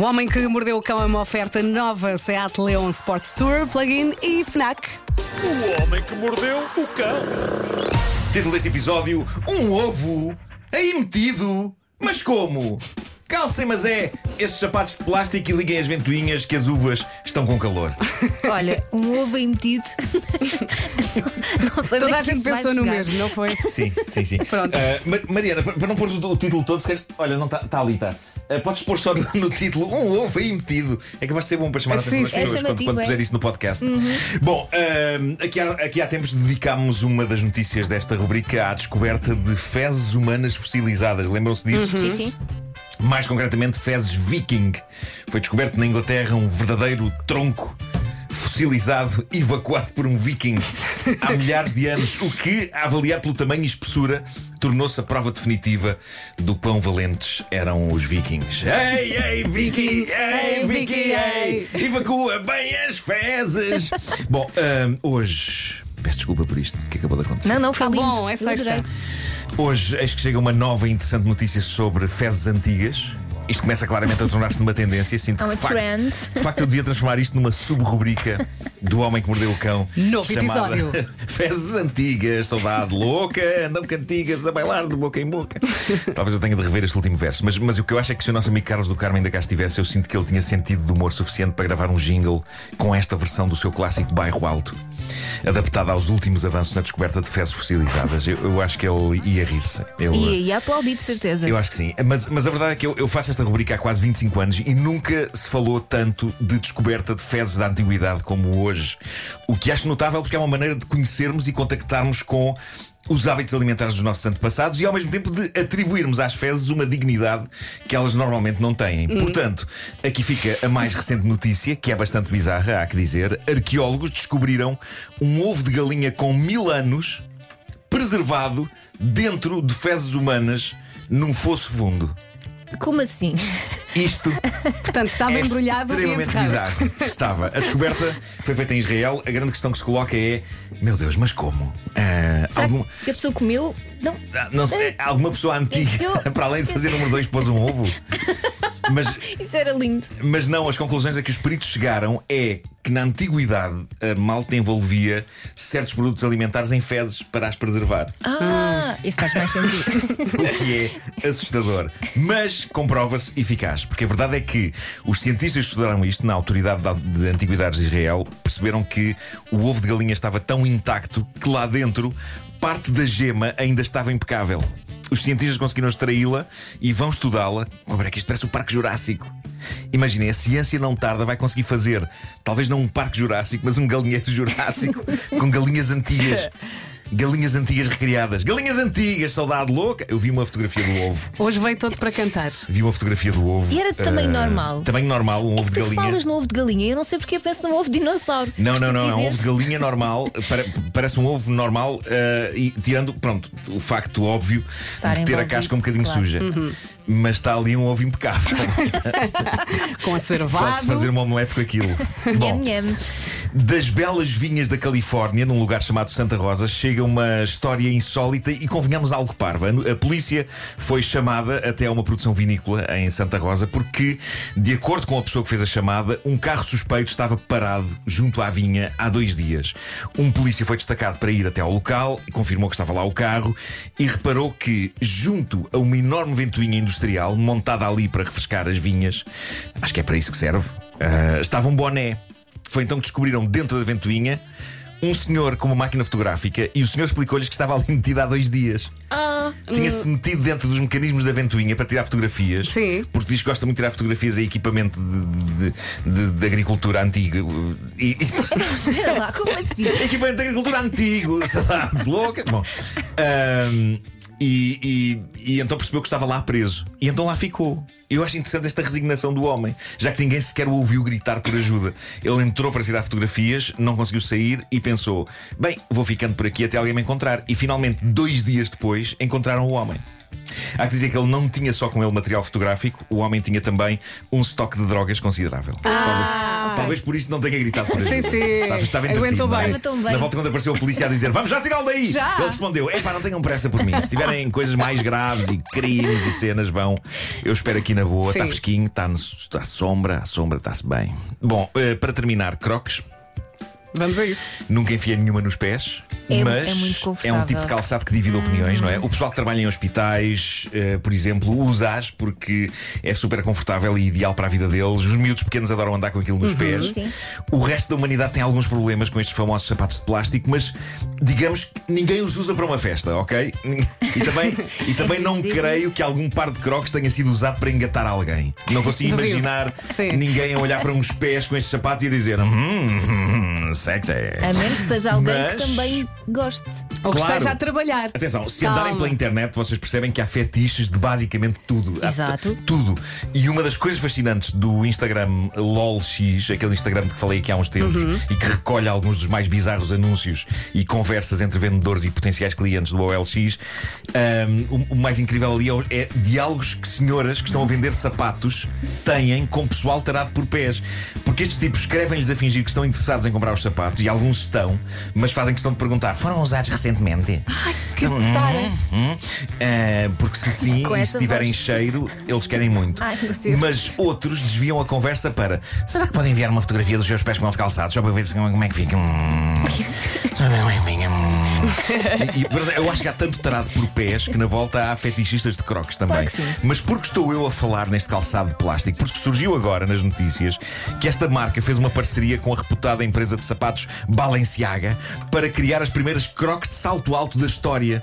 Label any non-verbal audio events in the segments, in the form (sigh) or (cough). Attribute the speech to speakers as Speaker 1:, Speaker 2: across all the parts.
Speaker 1: O Homem que Mordeu o Cão é uma oferta nova Seat Leon Sports Tour, plug-in e FNAC.
Speaker 2: O homem que mordeu o cão.
Speaker 3: Título deste episódio: Um ovo aí metido. Mas como? Calcem, mas é esses sapatos de plástico e liguem as ventoinhas que as uvas estão com calor. (laughs)
Speaker 4: Olha, um ovo aí metido. (laughs) não sei
Speaker 1: Toda a gente pensou no mesmo, não foi?
Speaker 3: Sim, sim, sim. (laughs)
Speaker 1: Pronto.
Speaker 3: Ma- Mariana, para não pôr o, o título todo, se calhar, olha, não está tá ali, está. Podes pôr só no, título um ovo aí metido. É que vai ser bom para chamar a atenção das pessoas
Speaker 4: É
Speaker 3: quando, quando
Speaker 4: é.
Speaker 3: puser isso no podcast. Bom, ah, aqui, há, aqui há tempos dedicámos uma das notícias desta rubrica à descoberta de fezes humanas fossilizadas. Lembram-se disso?
Speaker 4: Sim, sim.
Speaker 3: Mais concretamente, fezes viking. Foi descoberto na Inglaterra um verdadeiro tronco fossilizado, evacuado por um viking há milhares de anos, o que, a avaliar pelo tamanho e espessura, tornou-se a prova definitiva do quão valentes eram os vikings. Ei, ei, viking! Ei, viking! Ei! Evacua bem as fezes! (laughs) Bom, hoje. Peço desculpa por isto que acabou de acontecer.
Speaker 4: Não, não, foi
Speaker 1: Tá
Speaker 4: lindo.
Speaker 1: bom, é
Speaker 4: Eu
Speaker 1: sexta.
Speaker 4: adorei.
Speaker 3: Hoje, eis que chega uma nova e interessante notícia sobre fezes antigas. Isto começa claramente a tornar-se numa tendência. Sinto
Speaker 4: É
Speaker 3: que de facto,
Speaker 4: trend.
Speaker 3: de facto eu devia transformar isto numa sub-rubrica do Homem que Mordeu o Cão.
Speaker 1: Novo
Speaker 3: chamada
Speaker 1: episódio. (laughs)
Speaker 3: Fezes antigas, saudade louca, andam cantigas a bailar de boca em boca. Talvez eu tenha de rever este último verso, mas, mas o que eu acho é que se o nosso amigo Carlos do Carmo ainda cá estivesse, eu sinto que ele tinha sentido de humor suficiente para gravar um jingle com esta versão do seu clássico Bairro Alto. Adaptada aos últimos avanços na descoberta de fezes fossilizadas. Eu, eu acho que ele ia rir-se. Ele-
Speaker 4: E, e aplaudi, de certeza.
Speaker 3: eu acho que sim. Mas, mas a verdade é que eu, eu faço esta rubrica há quase 25 anos e nunca se falou tanto de descoberta de fezes da antiguidade como hoje. O que acho notável porque é uma maneira de conhecermos e contactarmos com os hábitos alimentares dos nossos antepassados e ao mesmo tempo de atribuirmos às fezes uma dignidade que elas normalmente não têm. Portanto, aqui fica a mais recente notícia, que é bastante bizarra, há que dizer. Arqueólogos descobriram um ovo de galinha com mil anos preservado dentro de fezes humanas num fosso fundo.
Speaker 4: Como assim? (laughs)
Speaker 3: Isto (laughs)
Speaker 1: Portanto, estava
Speaker 3: é
Speaker 1: embrulhado
Speaker 3: extremamente bizarro. Estava. A descoberta foi feita em Israel. A grande questão que se coloca é: meu Deus, mas como? Ah,
Speaker 4: Será
Speaker 3: algum-
Speaker 4: que a pessoa comeu? Não.
Speaker 3: ah, não sei, alguma pessoa antiga,
Speaker 4: Eu- (laughs)
Speaker 3: para além de fazer número 2, pôs um ovo? Mas, (laughs)
Speaker 4: Isso era lindo.
Speaker 3: mas não, as conclusões a que os peritos chegaram é que na antiguidade a malta envolvia certos produtos alimentares em fezes para as preservar.
Speaker 4: Ah, isso faz mais sentido. (laughs)
Speaker 3: o que é assustador. Mas comprova-se eficaz, porque a verdade é que os cientistas que estudaram isto na Autoridade da- de Antiguidades de Israel perceberam que o ovo de galinha estava tão intacto que lá dentro parte da gema ainda estava impecável. Os cientistas conseguiram extraí-la e vão estudá-la. Agora é que isto parece o Parque Jurássico. Imaginem, a ciência não tarda, vai conseguir fazer, talvez não um parque jurássico, mas um galinheiro (laughs) jurássico com galinhas antigas. (laughs) Galinhas antigas recriadas. Galinhas antigas, saudade louca. Eu vi uma fotografia do ovo.
Speaker 1: Hoje veio todo para cantar.
Speaker 3: Vi uma fotografia do ovo.
Speaker 4: E era de tamanho
Speaker 3: Ah,
Speaker 4: normal?
Speaker 3: Tamanho normal, um ovo de
Speaker 4: Tu
Speaker 3: galinha.
Speaker 4: falas no ovo de galinha, eu não sei porque eu penso num ovo de dinossauro.
Speaker 3: Não, não, não, é um ovo de galinha normal, (laughs) pare- parece um ovo normal ah, e tirando, pronto, o facto óbvio
Speaker 4: Estar
Speaker 3: de ter a casca um bocadinho
Speaker 4: claro.
Speaker 3: suja. Mas está ali um ovo impecável. (laughs)
Speaker 1: Conservado.
Speaker 3: Pode-se fazer uma omelete com aquilo. (laughs) Bom,
Speaker 4: Nham, nham.
Speaker 3: Das belas vinhas da Califórnia, num lugar chamado Santa Rosa, chega uma história insólita e convenhamos algo parva. A polícia foi chamada até a uma produção vinícola em Santa Rosa porque, de acordo com a pessoa que fez a chamada, um carro suspeito estava parado junto à vinha há dois dias. Um polícia foi destacado para ir até ao local, confirmou que estava lá o carro e reparou que, junto a uma enorme ventoinha industrial montada ali para refrescar as vinhas, acho que é para isso que serve, ah, estava um boné. Foi então que descobriram dentro da ventoinha um senhor com uma máquina fotográfica e o senhor explicou-lhes que estava ali metido há dois dias.
Speaker 4: Ah,
Speaker 3: Tinha-se metido dentro dos mecanismos da ventoinha para tirar fotografias.
Speaker 1: Sim.
Speaker 3: Porque diz que gosta muito de tirar fotografias a equipamento de, de- de- de agricultura antiga. E, e-
Speaker 4: espera lá, como assim? (laughs)
Speaker 3: equipamento de agricultura antigo, (laughs) saudades louca. Bom, ahm, e, e- e então percebeu que estava lá preso. E então lá ficou. Eu acho interessante esta resignação do homem, já que ninguém sequer o ouviu gritar por ajuda. Ele entrou para tirar fotografias, não conseguiu sair e pensou: bem, vou ficando por aqui até alguém me encontrar. E finalmente, dois dias depois, encontraram o homem. Há que dizer que ele não tinha só com ele material fotográfico, o homem tinha também um estoque de drogas considerável.
Speaker 1: Ah,
Speaker 3: Talvez por isso não tenha gritado por (laughs)
Speaker 1: Sim, sim.
Speaker 3: Estava, estava
Speaker 1: Aguentou
Speaker 3: é?
Speaker 1: bem.
Speaker 4: Bem.
Speaker 3: Na volta, quando apareceu a polícia a dizer Vamos já tirá-lo daí!
Speaker 1: Já?
Speaker 3: Ele respondeu: Epá, não tenham pressa por mim. Se tiverem coisas mais graves e crimes e cenas, vão. Eu espero aqui na boa. Está
Speaker 1: Sim.
Speaker 3: fresquinho, está no- está à sombra, a sombra está-se bem. Bom, eh, para terminar, croques.
Speaker 1: Vamos a isso.
Speaker 3: Nunca enfiei nenhuma nos pés.
Speaker 4: É-
Speaker 3: mas
Speaker 4: é muito
Speaker 3: é
Speaker 4: confortável.
Speaker 3: um tipo de calçado que divide opiniões, não é? O pessoal que trabalha em hospitais, eh, por exemplo, usa-as porque é super confortável e ideal para a vida deles. Os miúdos pequenos adoram andar com aquilo nos pés.
Speaker 4: Sim.
Speaker 3: O resto da humanidade tem alguns problemas com estes famosos sapatos de plástico, mas digamos que ninguém os usa para uma festa, ok? E também, (laughs) e também não
Speaker 4: Inclusive-
Speaker 3: creio que algum par de crocs tenha sido usado para engatar alguém. Não consigo imaginar ninguém a olhar para uns pés com estes sapatos e a dizer hum, sexy.
Speaker 4: A menos que seja alguém
Speaker 3: Mas-
Speaker 4: que também goste.
Speaker 1: Ou que
Speaker 3: Claro.
Speaker 1: esteja a trabalhar.
Speaker 3: Atenção, se
Speaker 1: Calma.
Speaker 3: andarem pela internet, vocês percebem que há fetiches de basicamente tudo. Há
Speaker 4: Exato.
Speaker 3: t- Tudo. E uma das coisas fascinantes do Instagram LOLX, aquele Instagram de que falei aqui há uns tempos,
Speaker 1: Uhum.
Speaker 3: e que recolhe alguns dos mais bizarros anúncios e conversas entre vendedores e potenciais clientes do OLX, o mais incrível ali é, é diálogos que senhoras que estão a vender sapatos têm com pessoal tarado por pés. Porque estes tipos escrevem-lhes a fingir que estão interessados em comprar os sapatos, e alguns estão, mas fazem questão de perguntar: foram usados recentemente?
Speaker 1: Que tara.
Speaker 3: Hum? Ah, porque se sim, (laughs)
Speaker 4: Com
Speaker 3: e
Speaker 4: essa
Speaker 3: se tiverem
Speaker 4: voz.
Speaker 3: cheiro, eles querem muito.
Speaker 4: Ai, meu Deus.
Speaker 3: Mas outros desviam a conversa para será que podem enviar uma fotografia dos seus pés com eles calçados só para ver se- como é que fica? Hum. (laughs) Só para ver como é que fica? Hum. E- e, eu acho que há tanto tarado por pés que na volta há fetichistas de crocs também.
Speaker 4: Claro que sim.
Speaker 3: Mas porque estou eu a falar neste calçado de plástico? Porque surgiu agora nas notícias que esta marca fez uma parceria com a reputada empresa de sapatos Balenciaga para criar as primeiras crocs de salto alto da história.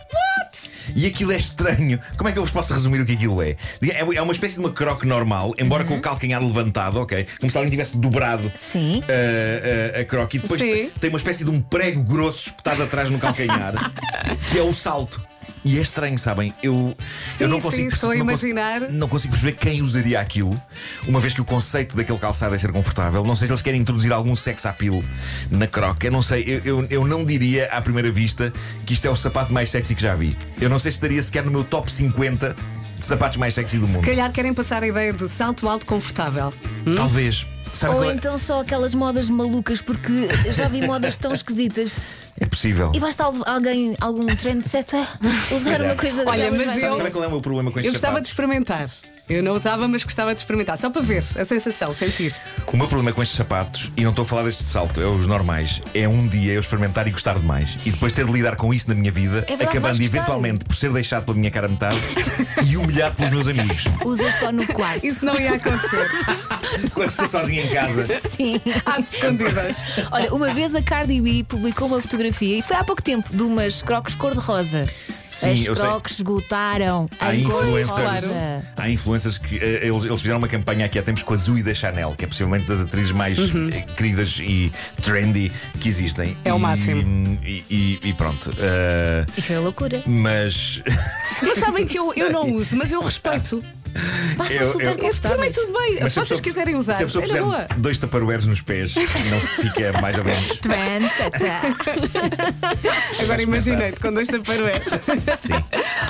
Speaker 3: E aquilo é estranho. Como é que eu vos posso resumir o que aquilo é? É é uma espécie de uma croque normal, embora
Speaker 1: Uhum.
Speaker 3: com o calcanhar levantado, ok? Como se alguém tivesse dobrado
Speaker 4: Sim.
Speaker 3: a, a, a croque. E depois
Speaker 1: Sim.
Speaker 3: te- tem uma espécie de um prego grosso espetado atrás no calcanhar, (laughs) que é o salto. E é estranho, sabem? Eu, eu
Speaker 1: Sim,
Speaker 3: não consigo
Speaker 1: sim, estou a
Speaker 3: perce- não
Speaker 1: imaginar.
Speaker 3: não consigo perceber quem usaria aquilo, uma vez que o conceito daquele calçado é ser confortável. Não sei se eles querem introduzir algum sex appeal na croque. Eu não sei, eu, eu, eu não diria à primeira vista que isto é o sapato mais sexy que já vi. Eu não sei se estaria sequer no meu top 50 de sapatos mais sexy do mundo.
Speaker 1: Se calhar querem passar a ideia de salto alto confortável.
Speaker 3: Talvez. Sabe
Speaker 4: Ou
Speaker 3: qual é?
Speaker 4: então só aquelas modas malucas, porque já vi modas tão esquisitas.
Speaker 3: É possível.
Speaker 4: E basta al- alguém, algum trendsetter, usar uma coisa
Speaker 1: Olha,
Speaker 4: daquelas
Speaker 1: mas
Speaker 4: mais
Speaker 1: eu-
Speaker 3: Sabe, sabe qual é o meu problema com
Speaker 1: Eu
Speaker 3: estes
Speaker 1: gostava de
Speaker 3: sapatos?
Speaker 1: experimentar. Eu não usava, mas gostava de experimentar. Só para ver a sensação, sentir.
Speaker 3: O meu problema com estes sapatos, e não estou a falar deste de salto, é os normais, é um dia eu experimentar e gostar demais. E depois ter de lidar com isso na minha vida,
Speaker 4: É verdade,
Speaker 3: acabando eventualmente por ser deixado pela minha cara metade e humilhado pelos meus amigos.
Speaker 4: Usas só no quarto.
Speaker 1: Isso não ia acontecer. (laughs)
Speaker 3: Quando estou sozinho em casa.
Speaker 4: Sim.
Speaker 1: Às escondidas.
Speaker 4: Olha, uma vez a Cardi B publicou uma fotografia e foi há pouco tempo de umas crocs cor-de-rosa.
Speaker 3: Sim,
Speaker 4: As crocs esgotaram.
Speaker 3: Há
Speaker 4: em
Speaker 3: influencers,
Speaker 4: cor-de-rosa.
Speaker 3: há influencers que eh, eles, eles fizeram uma campanha aqui há tempos com a Zoe da Chanel, que é possivelmente das atrizes mais eh, queridas e trendy que existem.
Speaker 1: Uhum. É o
Speaker 3: E-
Speaker 1: máximo.
Speaker 3: E, e- e pronto. eh,
Speaker 4: E foi a loucura.
Speaker 3: mas
Speaker 1: Mas sabem que eu, eu não (laughs) uso, mas eu respeito.
Speaker 4: Passa
Speaker 3: Eu-
Speaker 4: super
Speaker 3: eu-
Speaker 4: confortáveis.
Speaker 1: tudo bem.
Speaker 3: Mas
Speaker 1: Se vocês quiserem usar,
Speaker 3: Se a pessoa
Speaker 1: é
Speaker 3: puser
Speaker 1: boa.
Speaker 3: dois taparoeiros nos pés, não fica mais ou menos. (laughs)
Speaker 1: Agora imaginei-te com dois taparoeiros.
Speaker 3: Sim.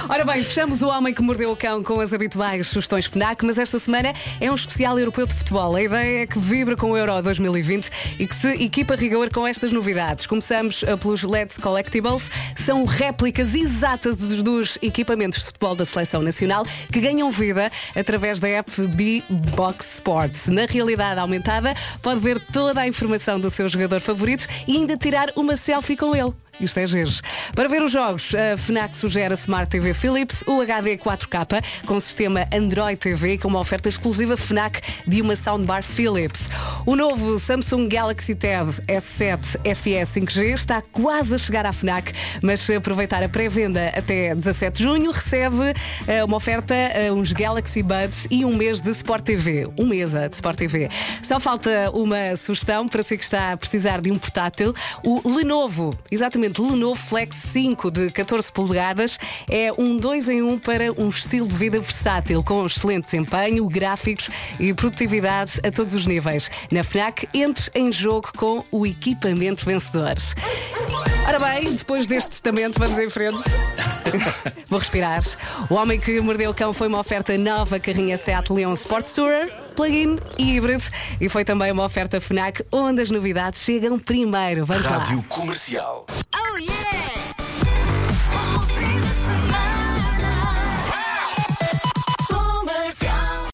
Speaker 1: Ora bem, fechamos o Homem que Mordeu o Cão com as habituais sugestões FNAC, mas esta semana é um especial europeu de futebol. A ideia é que vibra com o Euro 2020 e que se equipa a rigor com estas novidades. Começamos eh, pelos Let's Collectibles. São réplicas exatas dos, dos equipamentos de futebol da Seleção Nacional que ganham vida através da app B-Box Sports. Na realidade aumentada, pode ver toda a informação do seu jogador favorito e ainda tirar uma selfie com ele. Isto é giro. Para ver os jogos, a FNAC sugere a Smart TV Philips, o HD 4K com sistema Android TV com uma oferta exclusiva FNAC de uma soundbar Philips. O novo Samsung Galaxy Tab S7 FE 5G está quase a chegar à FNAC, mas se aproveitar a pré-venda até 17 de junho, recebe eh, uma oferta, eh, uns Galaxy Buds e um mês de Sport TV. Um mês eh, de Sport TV. Só falta uma sugestão para si que está a precisar de um portátil. O Lenovo, exatamente, Lenovo Flex 5 de 14 polegadas, é um 2 em 1 para um estilo de vida versátil, com excelente desempenho, gráficos e produtividade a todos os níveis. Na Na FNAC, entre em jogo com o equipamento vencedores. Ora bem, depois deste testamento, vamos em frente. (laughs) Vou respirar. O Homem que Mordeu o Cão foi uma oferta nova carrinha Seat Leon Sport Tourer, plug-in e híbrido. E foi também uma oferta FNAC, onde as novidades chegam primeiro. Vamos lá.
Speaker 2: Rádio Comercial.
Speaker 5: Oh yeah!